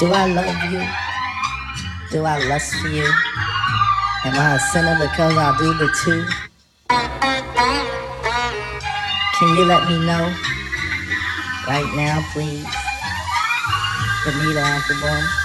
Do I love you? Do I lust for you? Am I a sinner because I do the two? Can you let me know right now, please? Bonita Applebum.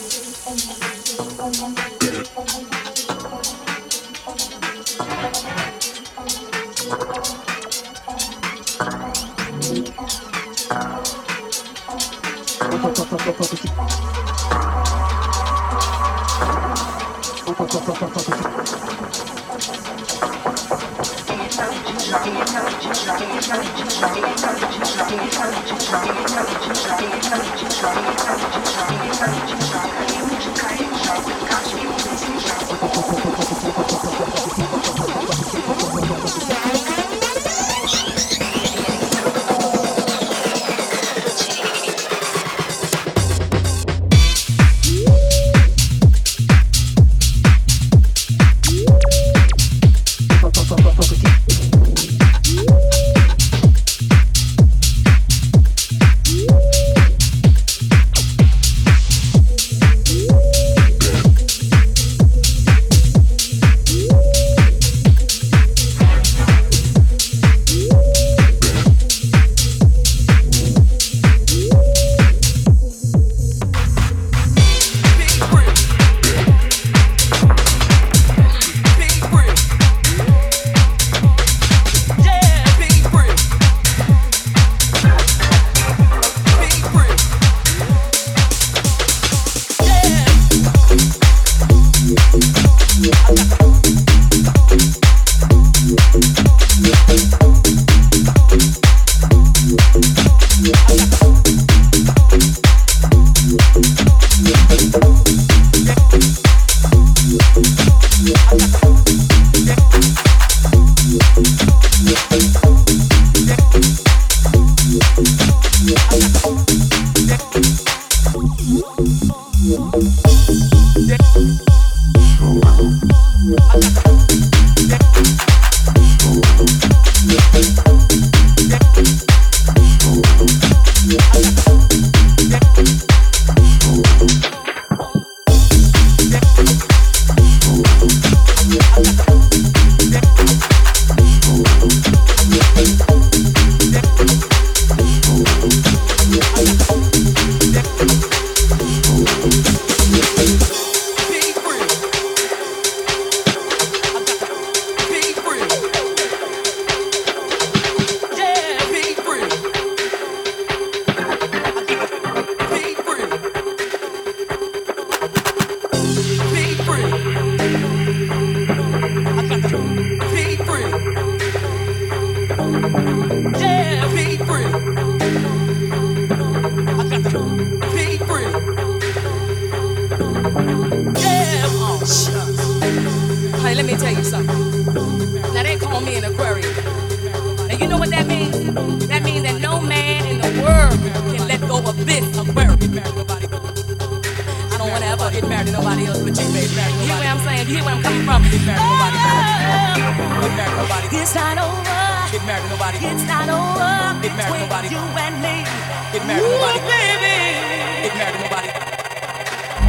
Thank you.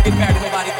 Get married to nobody.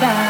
Darkness.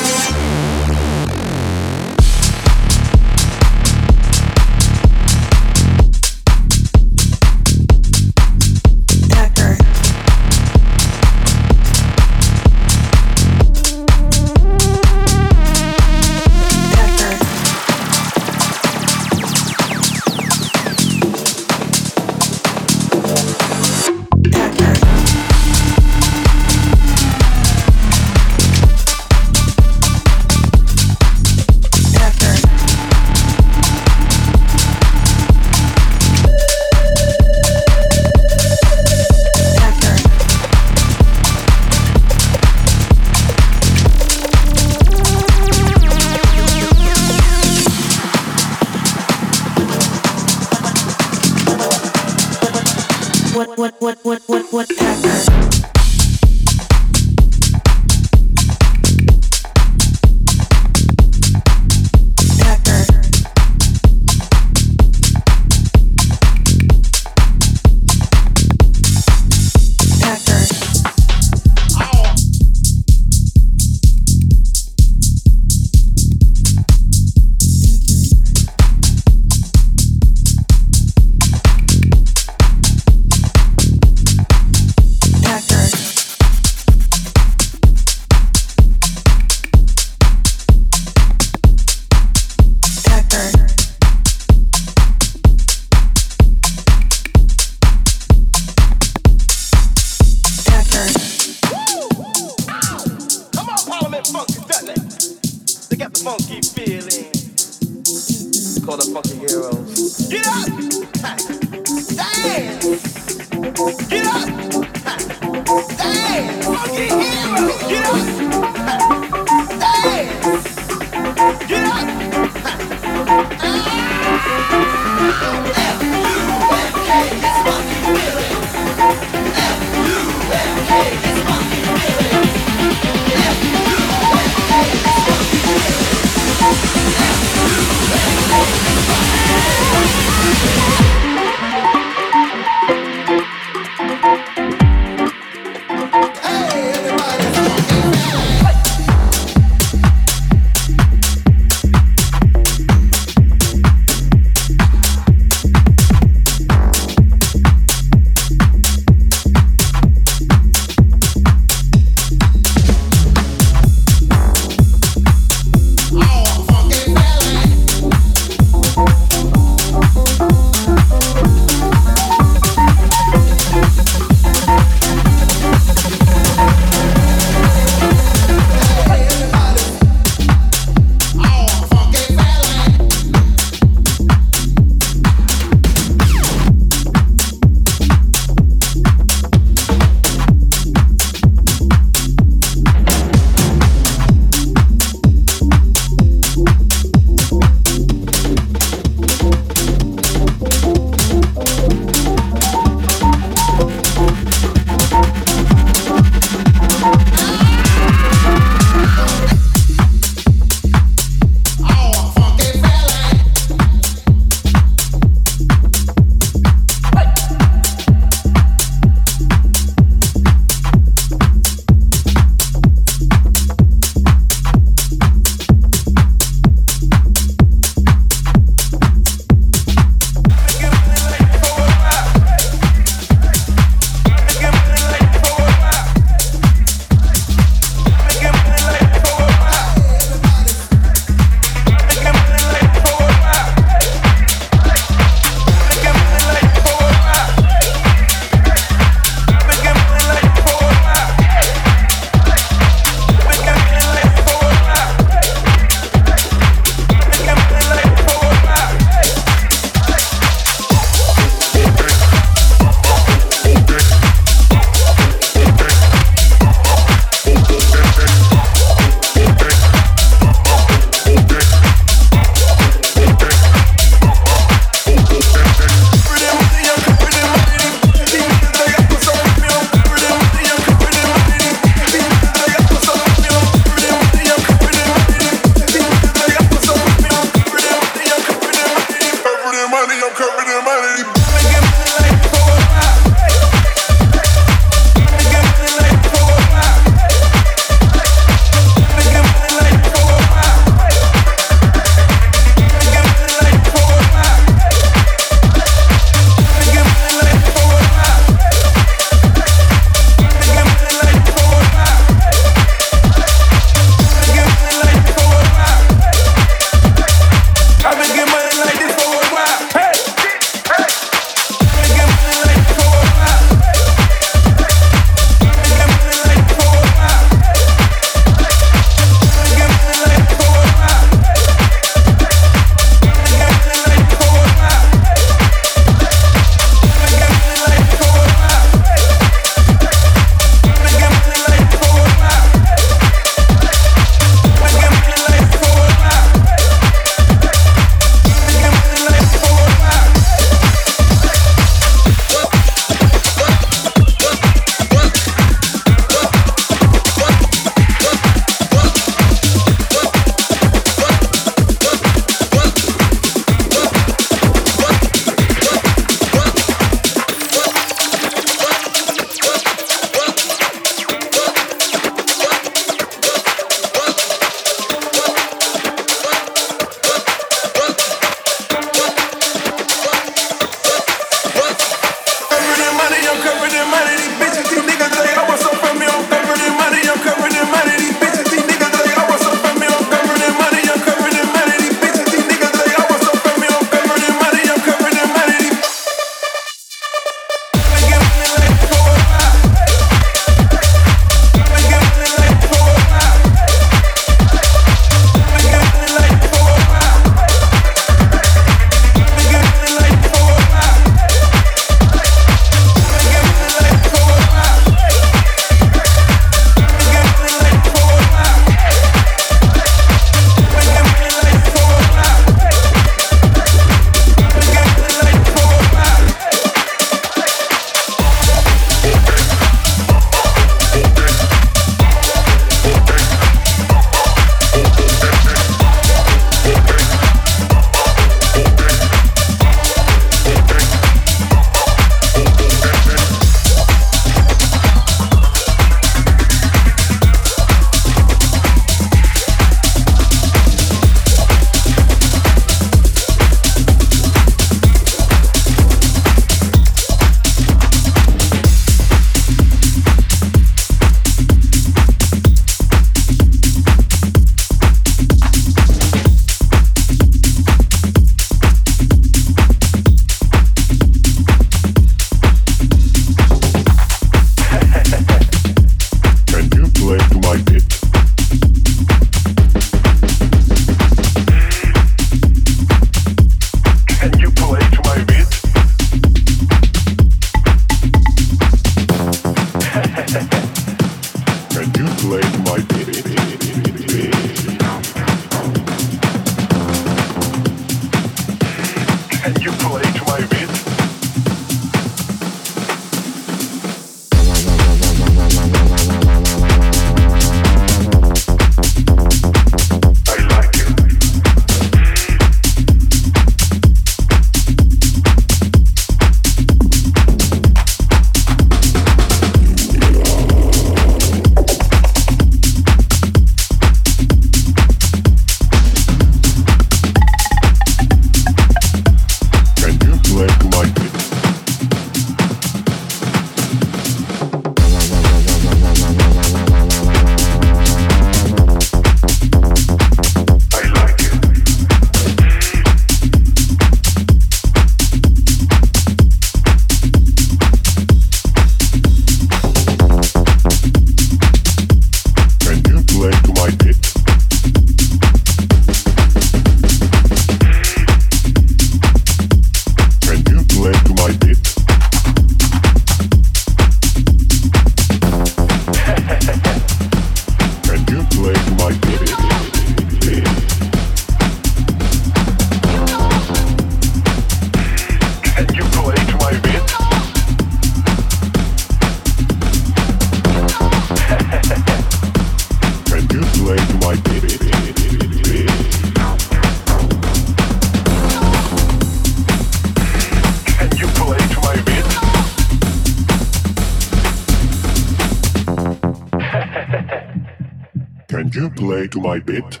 to my bed?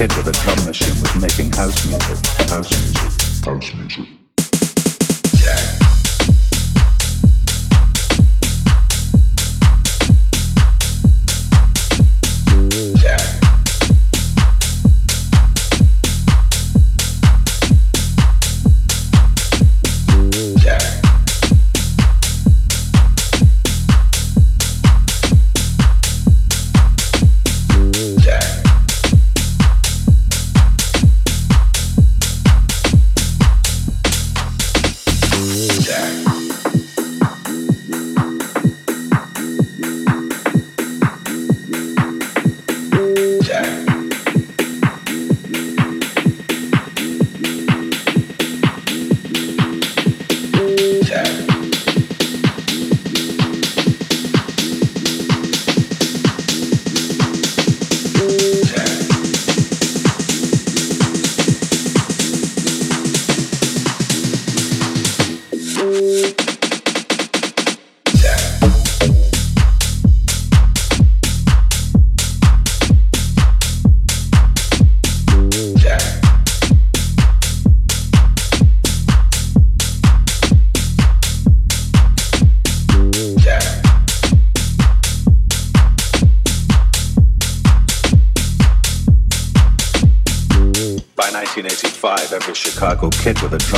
hit with it. Kid with a